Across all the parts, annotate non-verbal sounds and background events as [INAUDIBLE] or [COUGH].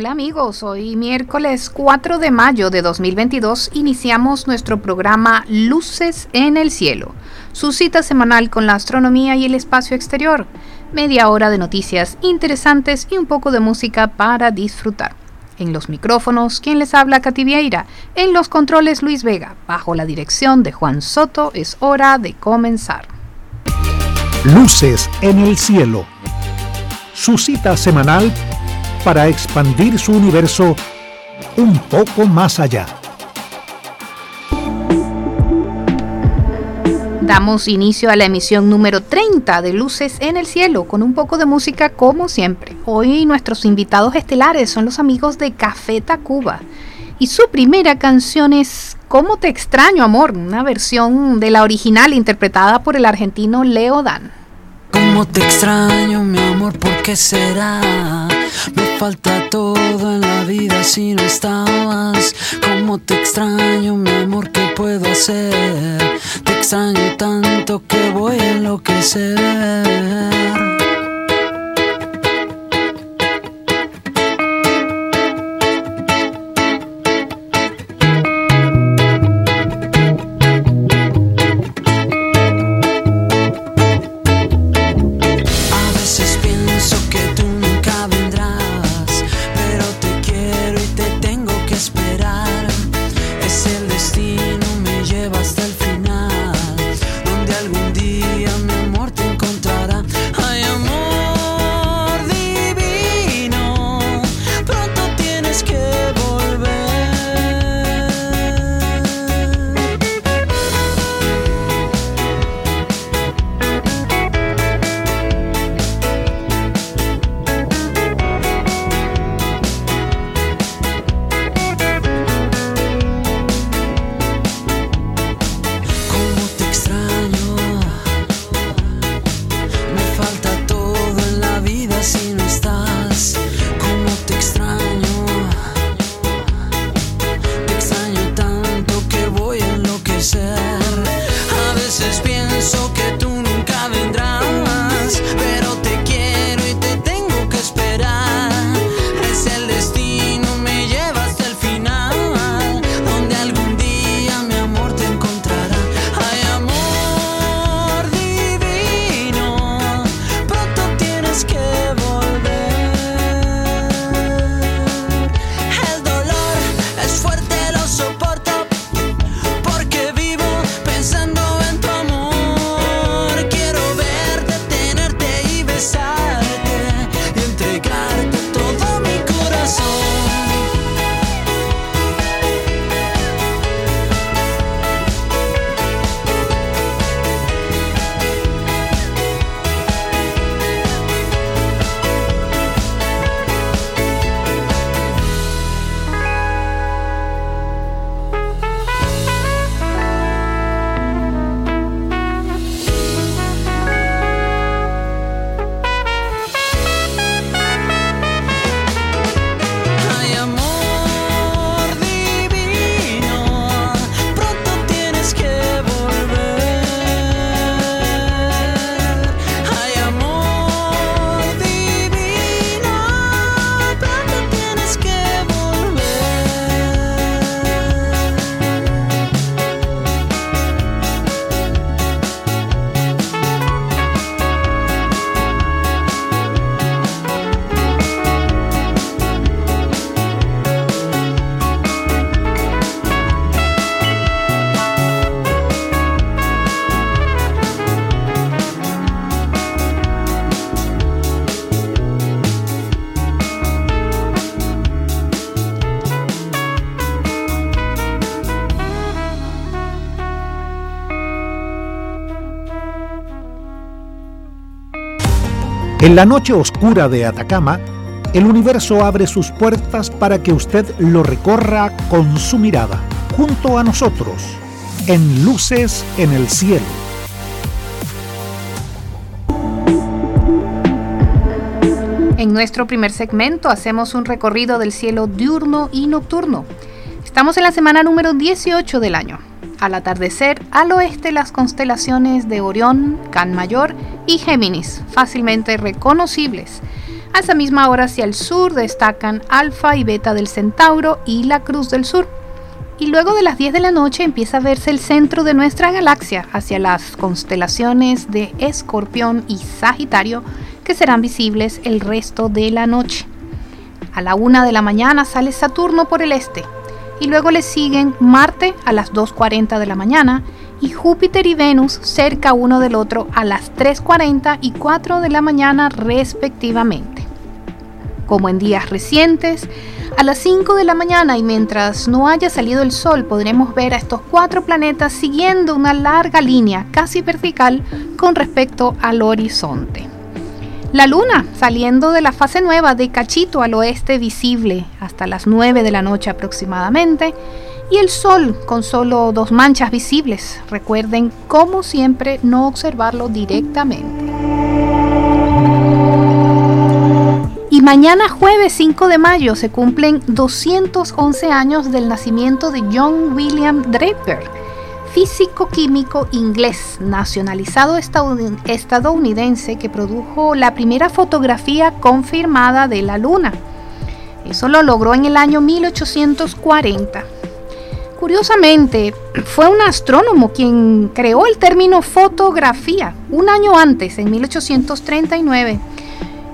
Hola amigos, hoy miércoles 4 de mayo de 2022 iniciamos nuestro programa Luces en el Cielo, su cita semanal con la astronomía y el espacio exterior, media hora de noticias interesantes y un poco de música para disfrutar. En los micrófonos, quien les habla Katy Vieira, en los controles Luis Vega, bajo la dirección de Juan Soto, es hora de comenzar. Luces en el Cielo, su cita semanal para expandir su universo un poco más allá. Damos inicio a la emisión número 30 de Luces en el Cielo con un poco de música como siempre. Hoy nuestros invitados estelares son los amigos de Café Tacuba y su primera canción es ¿Cómo te extraño amor? Una versión de la original interpretada por el argentino Leo Dan. ¿Cómo te extraño mi amor? ¿Por qué será? Me falta todo en la vida si no estabas. Cómo te extraño, mi amor, ¿qué puedo hacer? Te extraño tanto que voy a enloquecer. En la noche oscura de Atacama, el universo abre sus puertas para que usted lo recorra con su mirada, junto a nosotros, en Luces en el Cielo. En nuestro primer segmento hacemos un recorrido del cielo diurno y nocturno. Estamos en la semana número 18 del año. Al atardecer, al oeste las constelaciones de Orión, Can Mayor y Géminis, fácilmente reconocibles. A esa misma hora hacia el sur destacan Alfa y Beta del Centauro y la Cruz del Sur. Y luego de las 10 de la noche empieza a verse el centro de nuestra galaxia hacia las constelaciones de Escorpión y Sagitario que serán visibles el resto de la noche. A la 1 de la mañana sale Saturno por el este y luego le siguen Marte a las 2.40 de la mañana y Júpiter y Venus cerca uno del otro a las 3.40 y 4 de la mañana respectivamente. Como en días recientes, a las 5 de la mañana y mientras no haya salido el sol podremos ver a estos cuatro planetas siguiendo una larga línea casi vertical con respecto al horizonte. La luna saliendo de la fase nueva de Cachito al oeste visible hasta las 9 de la noche aproximadamente y el sol con solo dos manchas visibles. Recuerden, como siempre, no observarlo directamente. Y mañana jueves 5 de mayo se cumplen 211 años del nacimiento de John William Draper, físico-químico inglés nacionalizado estadounidense que produjo la primera fotografía confirmada de la Luna. Eso lo logró en el año 1840. Curiosamente, [CLEARS THROAT] fue un astrónomo quien creó el término fotografía un año antes, en 1839.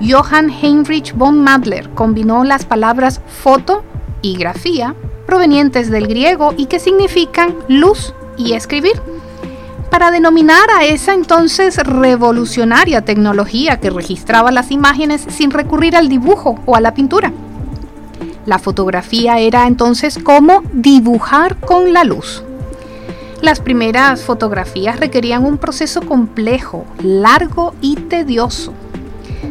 Johann Heinrich von Madler combinó las palabras foto y grafía, provenientes del griego y que significan luz y escribir, para denominar a esa entonces revolucionaria tecnología que registraba las imágenes sin recurrir al dibujo o a la pintura. La fotografía era entonces como dibujar con la luz. Las primeras fotografías requerían un proceso complejo, largo y tedioso.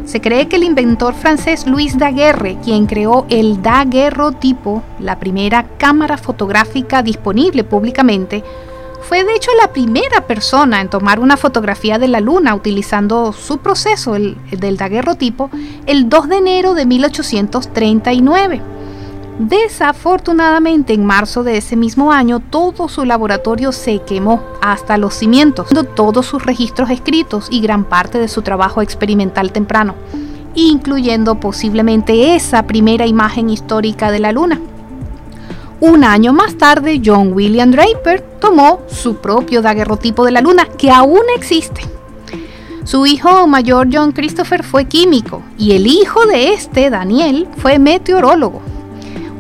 Se cree que el inventor francés Louis Daguerre, quien creó el daguerrotipo, la primera cámara fotográfica disponible públicamente, fue de hecho la primera persona en tomar una fotografía de la Luna utilizando su proceso, el, del daguerrotipo, el 2 de enero de 1839. Desafortunadamente, en marzo de ese mismo año, todo su laboratorio se quemó hasta los cimientos, todos sus registros escritos y gran parte de su trabajo experimental temprano, incluyendo posiblemente esa primera imagen histórica de la Luna. Un año más tarde, John William Draper tomó su propio daguerrotipo de la Luna, que aún existe. Su hijo mayor John Christopher fue químico y el hijo de este, Daniel, fue meteorólogo.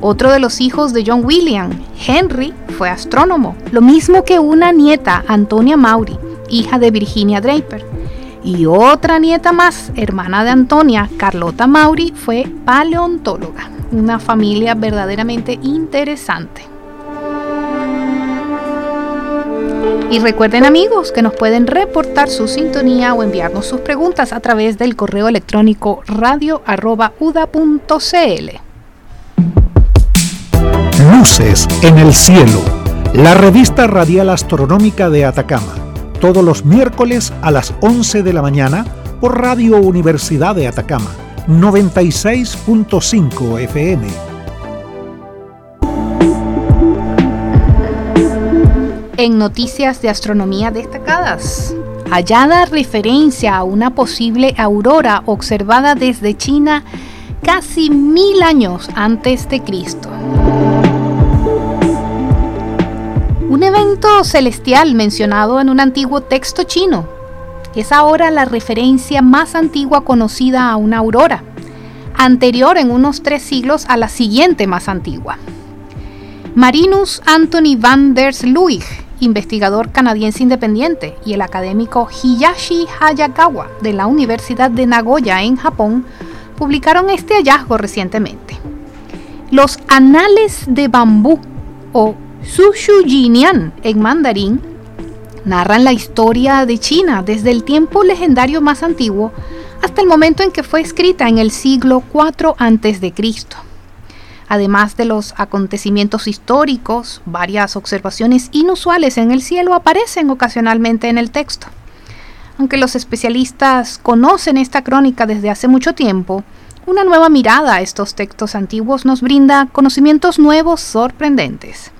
Otro de los hijos de John William, Henry, fue astrónomo, lo mismo que una nieta, Antonia Maury, hija de Virginia Draper. Y otra nieta más, hermana de Antonia, Carlota Maury, fue paleontóloga. Una familia verdaderamente interesante. Y recuerden amigos que nos pueden reportar su sintonía o enviarnos sus preguntas a través del correo electrónico radio.uda.cl. Luces en el cielo, la revista radial astronómica de Atacama, todos los miércoles a las 11 de la mañana por Radio Universidad de Atacama, 96.5 FM. En noticias de astronomía destacadas, hallada referencia a una posible aurora observada desde China casi mil años antes de Cristo. Un evento celestial mencionado en un antiguo texto chino. Es ahora la referencia más antigua conocida a una aurora, anterior en unos tres siglos a la siguiente más antigua. Marinus Anthony van der Sluig, investigador canadiense independiente, y el académico Hiyashi Hayakawa de la Universidad de Nagoya en Japón publicaron este hallazgo recientemente. Los Anales de Bambú o Sushu Jinian en mandarín narran la historia de China desde el tiempo legendario más antiguo hasta el momento en que fue escrita en el siglo IV a.C. Además de los acontecimientos históricos, varias observaciones inusuales en el cielo aparecen ocasionalmente en el texto. Aunque los especialistas conocen esta crónica desde hace mucho tiempo, una nueva mirada a estos textos antiguos nos brinda conocimientos nuevos sorprendentes.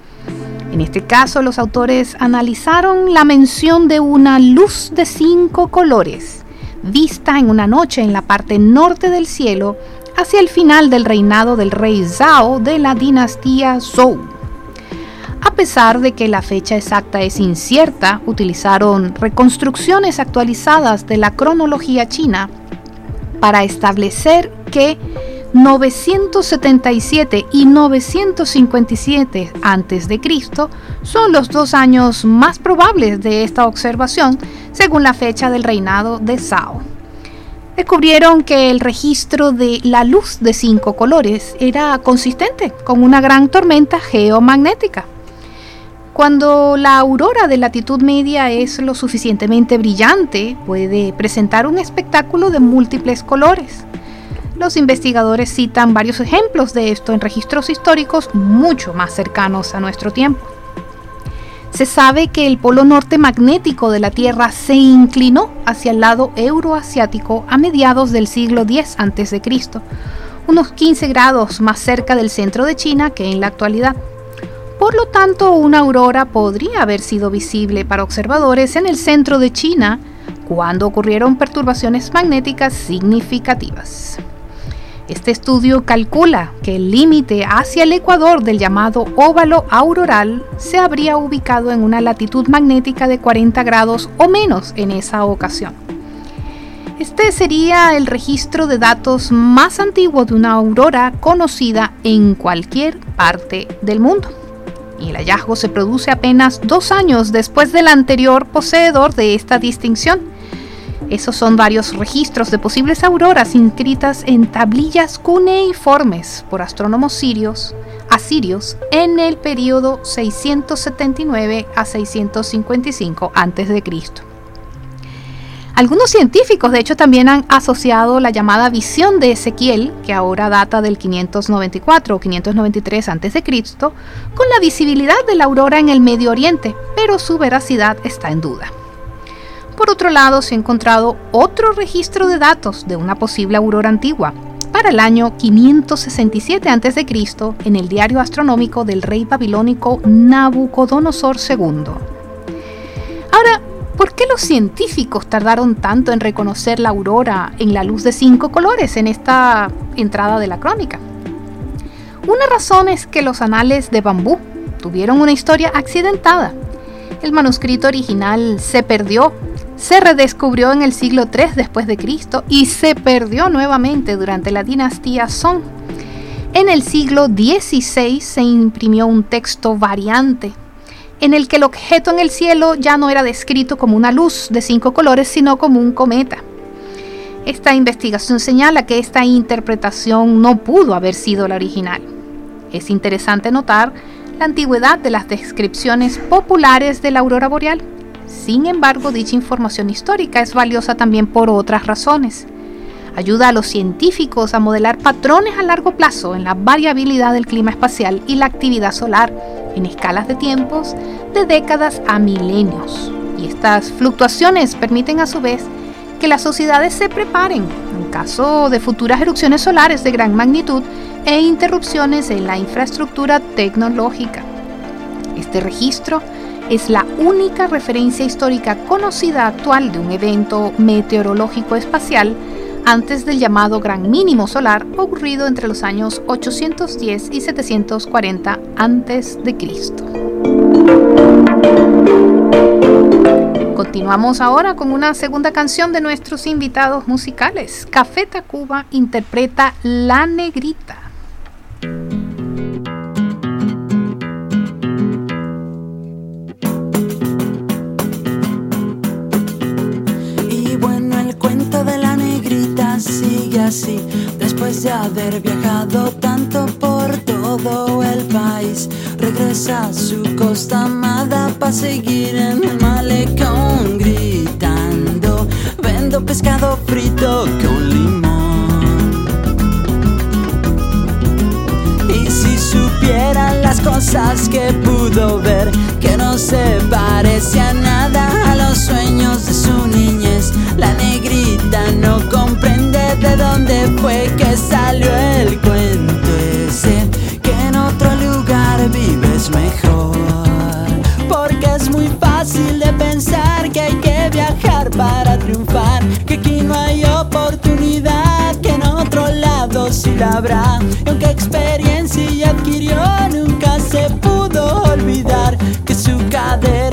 En este caso, los autores analizaron la mención de una luz de cinco colores, vista en una noche en la parte norte del cielo hacia el final del reinado del rey Zhao de la dinastía Zhou. A pesar de que la fecha exacta es incierta, utilizaron reconstrucciones actualizadas de la cronología china para establecer que 977 y 957 a.C. son los dos años más probables de esta observación según la fecha del reinado de Zhao. Descubrieron que el registro de la luz de cinco colores era consistente con una gran tormenta geomagnética. Cuando la aurora de latitud media es lo suficientemente brillante, puede presentar un espectáculo de múltiples colores. Los investigadores citan varios ejemplos de esto en registros históricos mucho más cercanos a nuestro tiempo. Se sabe que el polo norte magnético de la Tierra se inclinó hacia el lado euroasiático a mediados del siglo X a.C., unos 15 grados más cerca del centro de China que en la actualidad. Por lo tanto, una aurora podría haber sido visible para observadores en el centro de China cuando ocurrieron perturbaciones magnéticas significativas. Este estudio calcula que el límite hacia el ecuador del llamado óvalo auroral se habría ubicado en una latitud magnética de 40 grados o menos en esa ocasión. Este sería el registro de datos más antiguo de una aurora conocida en cualquier parte del mundo y el hallazgo se produce apenas dos años después del anterior poseedor de esta distinción. Esos son varios registros de posibles auroras inscritas en tablillas cuneiformes por astrónomos sirios, asirios en el periodo 679 a 655 a.C. Algunos científicos, de hecho, también han asociado la llamada visión de Ezequiel, que ahora data del 594 o 593 a.C., con la visibilidad de la aurora en el Medio Oriente, pero su veracidad está en duda. Por otro lado, se ha encontrado otro registro de datos de una posible aurora antigua para el año 567 a.C. en el diario astronómico del rey babilónico Nabucodonosor II. Ahora, ¿Por qué los científicos tardaron tanto en reconocer la aurora en la luz de cinco colores en esta entrada de la crónica? Una razón es que los anales de bambú tuvieron una historia accidentada. El manuscrito original se perdió, se redescubrió en el siglo III después de Cristo y se perdió nuevamente durante la dinastía Song. En el siglo XVI se imprimió un texto variante en el que el objeto en el cielo ya no era descrito como una luz de cinco colores, sino como un cometa. Esta investigación señala que esta interpretación no pudo haber sido la original. Es interesante notar la antigüedad de las descripciones populares de la aurora boreal. Sin embargo, dicha información histórica es valiosa también por otras razones. Ayuda a los científicos a modelar patrones a largo plazo en la variabilidad del clima espacial y la actividad solar en escalas de tiempos de décadas a milenios. Y estas fluctuaciones permiten a su vez que las sociedades se preparen en caso de futuras erupciones solares de gran magnitud e interrupciones en la infraestructura tecnológica. Este registro es la única referencia histórica conocida actual de un evento meteorológico espacial antes del llamado Gran Mínimo Solar ocurrido entre los años 810 y 740 a.C. Continuamos ahora con una segunda canción de nuestros invitados musicales. Café Tacuba interpreta La Negrita. Así, después de haber viajado tanto por todo el país, regresa a su costa amada para seguir en el malecón gritando. Ven comiendo pescado frito con limón. Y si supieran las cosas que pudo ver, que no se parecía nada a los sueños de su niñez, la negrita no comprende de dónde fue que salió el cuento ese, que en otro lugar vives mejor. Porque es muy fácil de pensar que hay que viajar para triunfar, que aquí no hay oportunidad, que en otro lado sí la habrá. Y aunque experiencia adquirió, nunca se pudo olvidar que su cadera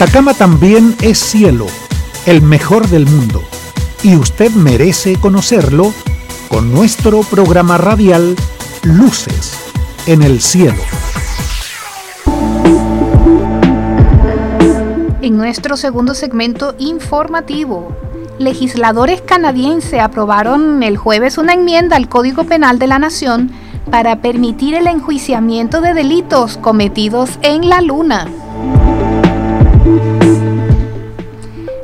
Atacama también es cielo, el mejor del mundo, y usted merece conocerlo con nuestro programa radial Luces en el cielo. En nuestro segundo segmento informativo, legisladores canadienses aprobaron el jueves una enmienda al Código Penal de la Nación para permitir el enjuiciamiento de delitos cometidos en la Luna.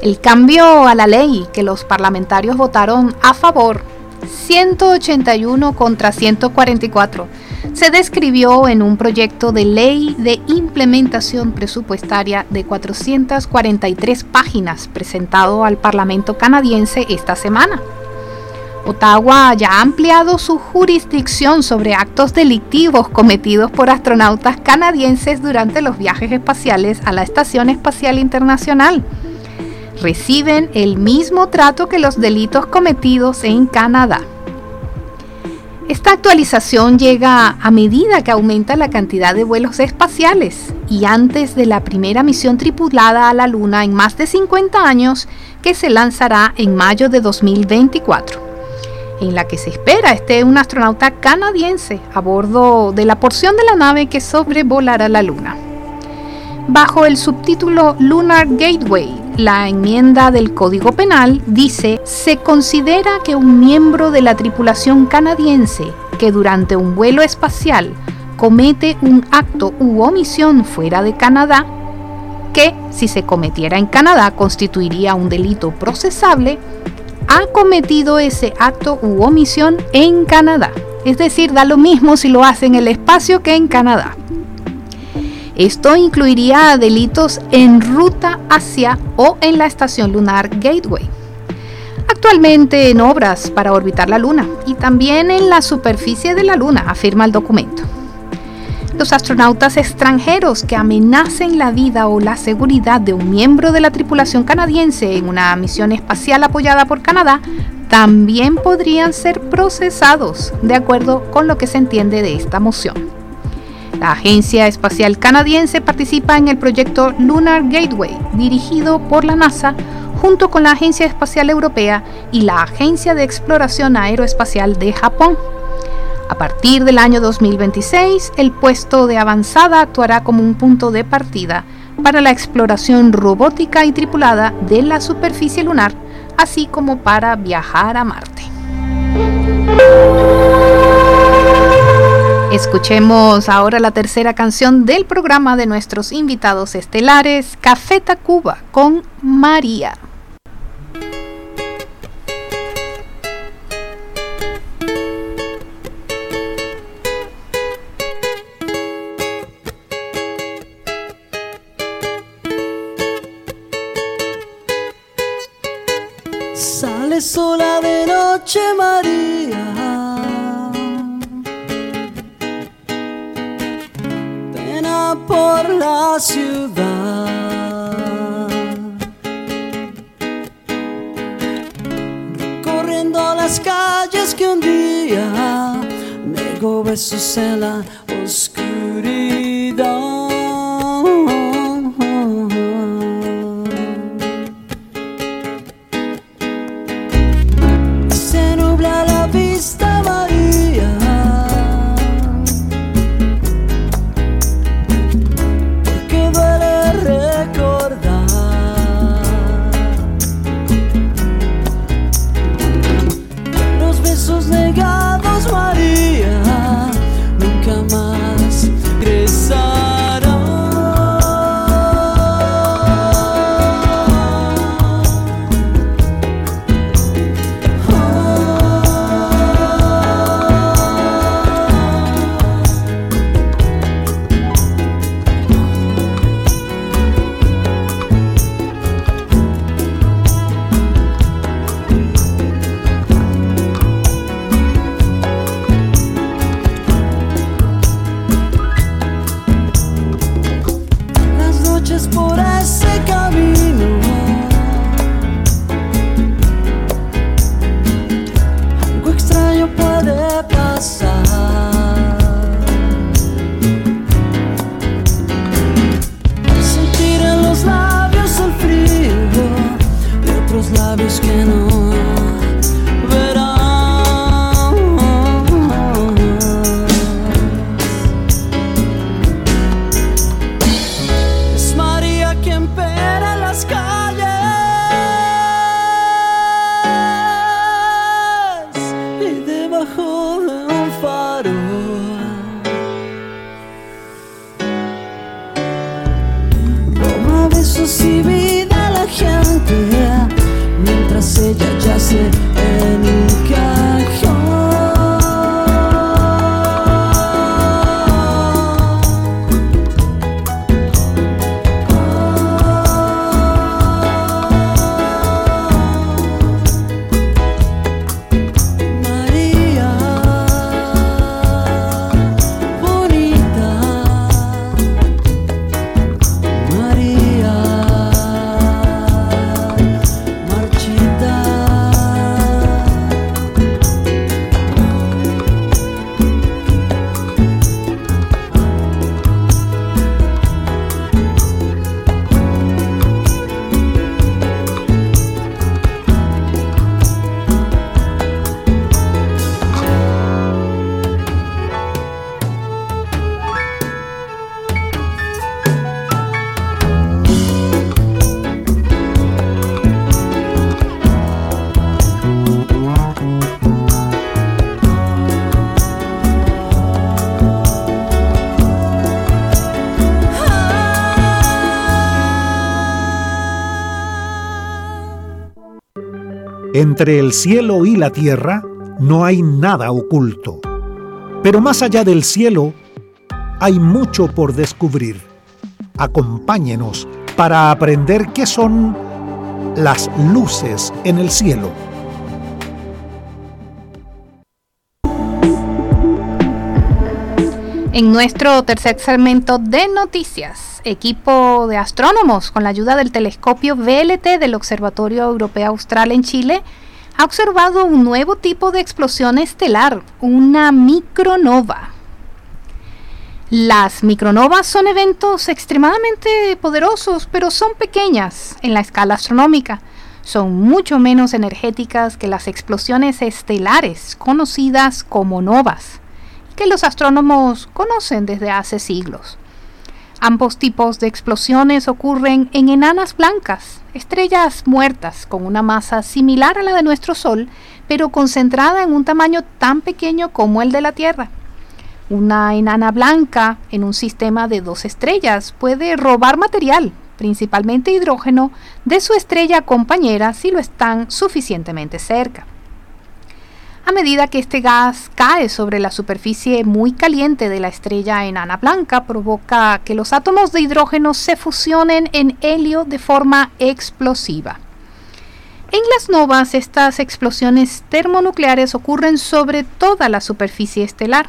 El cambio a la ley que los parlamentarios votaron a favor, 181 contra 144, se describió en un proyecto de ley de implementación presupuestaria de 443 páginas presentado al Parlamento canadiense esta semana. Ottawa ya ha ampliado su jurisdicción sobre actos delictivos cometidos por astronautas canadienses durante los viajes espaciales a la Estación Espacial Internacional. Reciben el mismo trato que los delitos cometidos en Canadá. Esta actualización llega a medida que aumenta la cantidad de vuelos espaciales y antes de la primera misión tripulada a la Luna en más de 50 años que se lanzará en mayo de 2024, en la que se espera esté un astronauta canadiense a bordo de la porción de la nave que sobrevolará la Luna. Bajo el subtítulo Lunar Gateway, la enmienda del Código Penal dice, se considera que un miembro de la tripulación canadiense que durante un vuelo espacial comete un acto u omisión fuera de Canadá, que si se cometiera en Canadá constituiría un delito procesable, ha cometido ese acto u omisión en Canadá. Es decir, da lo mismo si lo hace en el espacio que en Canadá. Esto incluiría delitos en ruta hacia o en la estación lunar Gateway. Actualmente en obras para orbitar la Luna y también en la superficie de la Luna, afirma el documento. Los astronautas extranjeros que amenacen la vida o la seguridad de un miembro de la tripulación canadiense en una misión espacial apoyada por Canadá también podrían ser procesados, de acuerdo con lo que se entiende de esta moción. La Agencia Espacial Canadiense participa en el proyecto Lunar Gateway, dirigido por la NASA, junto con la Agencia Espacial Europea y la Agencia de Exploración Aeroespacial de Japón. A partir del año 2026, el puesto de avanzada actuará como un punto de partida para la exploración robótica y tripulada de la superficie lunar, así como para viajar a Marte. Escuchemos ahora la tercera canción del programa de nuestros invitados estelares, Café Tacuba con María. sola de noche, María. La ciudad. Recorriendo las calles que un día negó besos en la oscuridad. Entre el cielo y la tierra no hay nada oculto. Pero más allá del cielo hay mucho por descubrir. Acompáñenos para aprender qué son las luces en el cielo. En nuestro tercer segmento de noticias equipo de astrónomos, con la ayuda del telescopio VLT del Observatorio Europeo Austral en Chile, ha observado un nuevo tipo de explosión estelar, una micronova. Las micronovas son eventos extremadamente poderosos, pero son pequeñas en la escala astronómica. son mucho menos energéticas que las explosiones estelares conocidas como novas, que los astrónomos conocen desde hace siglos. Ambos tipos de explosiones ocurren en enanas blancas, estrellas muertas con una masa similar a la de nuestro Sol, pero concentrada en un tamaño tan pequeño como el de la Tierra. Una enana blanca en un sistema de dos estrellas puede robar material, principalmente hidrógeno, de su estrella compañera si lo están suficientemente cerca. A medida que este gas cae sobre la superficie muy caliente de la estrella enana blanca, provoca que los átomos de hidrógeno se fusionen en helio de forma explosiva. En las novas, estas explosiones termonucleares ocurren sobre toda la superficie estelar.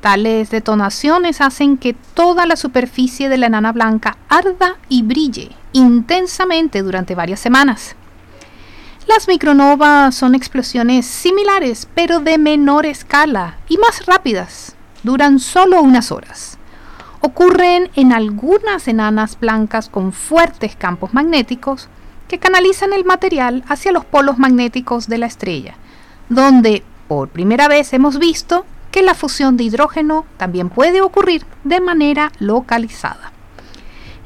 Tales detonaciones hacen que toda la superficie de la enana blanca arda y brille intensamente durante varias semanas. Las micronovas son explosiones similares, pero de menor escala y más rápidas. Duran solo unas horas. Ocurren en algunas enanas blancas con fuertes campos magnéticos que canalizan el material hacia los polos magnéticos de la estrella, donde por primera vez hemos visto que la fusión de hidrógeno también puede ocurrir de manera localizada.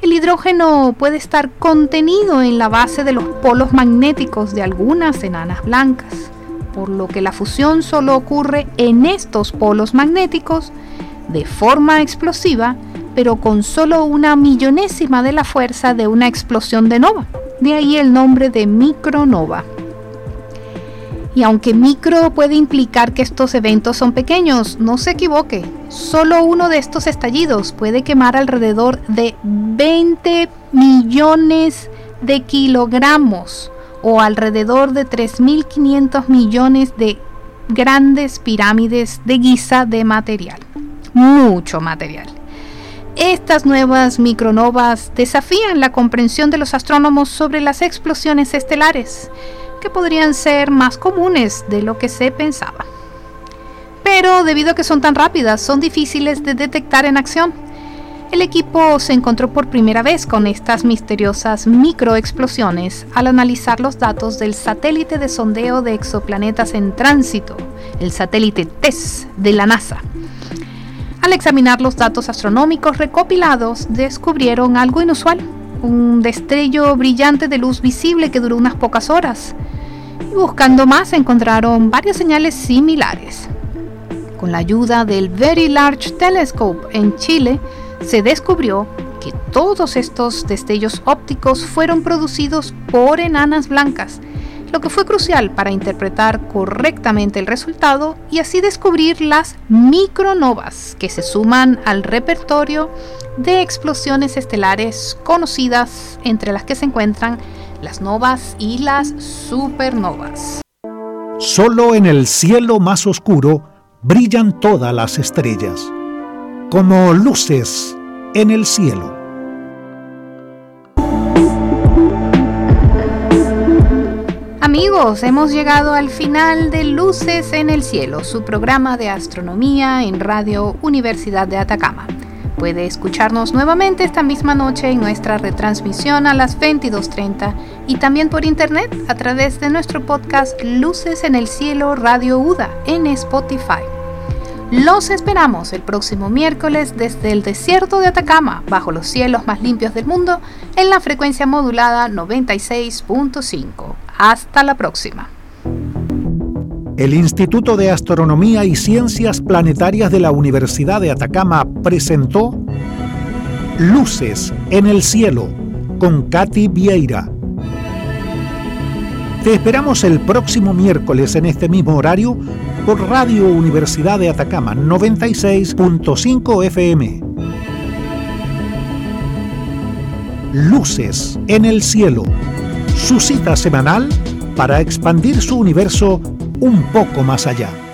El hidrógeno puede estar contenido en la base de los polos magnéticos de algunas enanas blancas, por lo que la fusión solo ocurre en estos polos magnéticos de forma explosiva, pero con solo una millonésima de la fuerza de una explosión de nova. De ahí el nombre de micronova. Y aunque micro puede implicar que estos eventos son pequeños, no se equivoque. Solo uno de estos estallidos puede quemar alrededor de 20 millones de kilogramos o alrededor de 3.500 millones de grandes pirámides de guisa de material. Mucho material. Estas nuevas micronovas desafían la comprensión de los astrónomos sobre las explosiones estelares que podrían ser más comunes de lo que se pensaba. Pero debido a que son tan rápidas, son difíciles de detectar en acción. El equipo se encontró por primera vez con estas misteriosas microexplosiones al analizar los datos del satélite de sondeo de exoplanetas en tránsito, el satélite TESS de la NASA. Al examinar los datos astronómicos recopilados, descubrieron algo inusual un destello brillante de luz visible que duró unas pocas horas. Y buscando más encontraron varias señales similares. Con la ayuda del Very Large Telescope en Chile, se descubrió que todos estos destellos ópticos fueron producidos por enanas blancas lo que fue crucial para interpretar correctamente el resultado y así descubrir las micronovas que se suman al repertorio de explosiones estelares conocidas entre las que se encuentran las novas y las supernovas. Solo en el cielo más oscuro brillan todas las estrellas, como luces en el cielo. Amigos, hemos llegado al final de Luces en el Cielo, su programa de astronomía en Radio Universidad de Atacama. Puede escucharnos nuevamente esta misma noche en nuestra retransmisión a las 22.30 y también por internet a través de nuestro podcast Luces en el Cielo Radio UDA en Spotify. Los esperamos el próximo miércoles desde el desierto de Atacama, bajo los cielos más limpios del mundo, en la frecuencia modulada 96.5. Hasta la próxima. El Instituto de Astronomía y Ciencias Planetarias de la Universidad de Atacama presentó Luces en el Cielo con Katy Vieira. Te esperamos el próximo miércoles en este mismo horario por Radio Universidad de Atacama 96.5 FM. Luces en el Cielo su cita semanal para expandir su universo un poco más allá.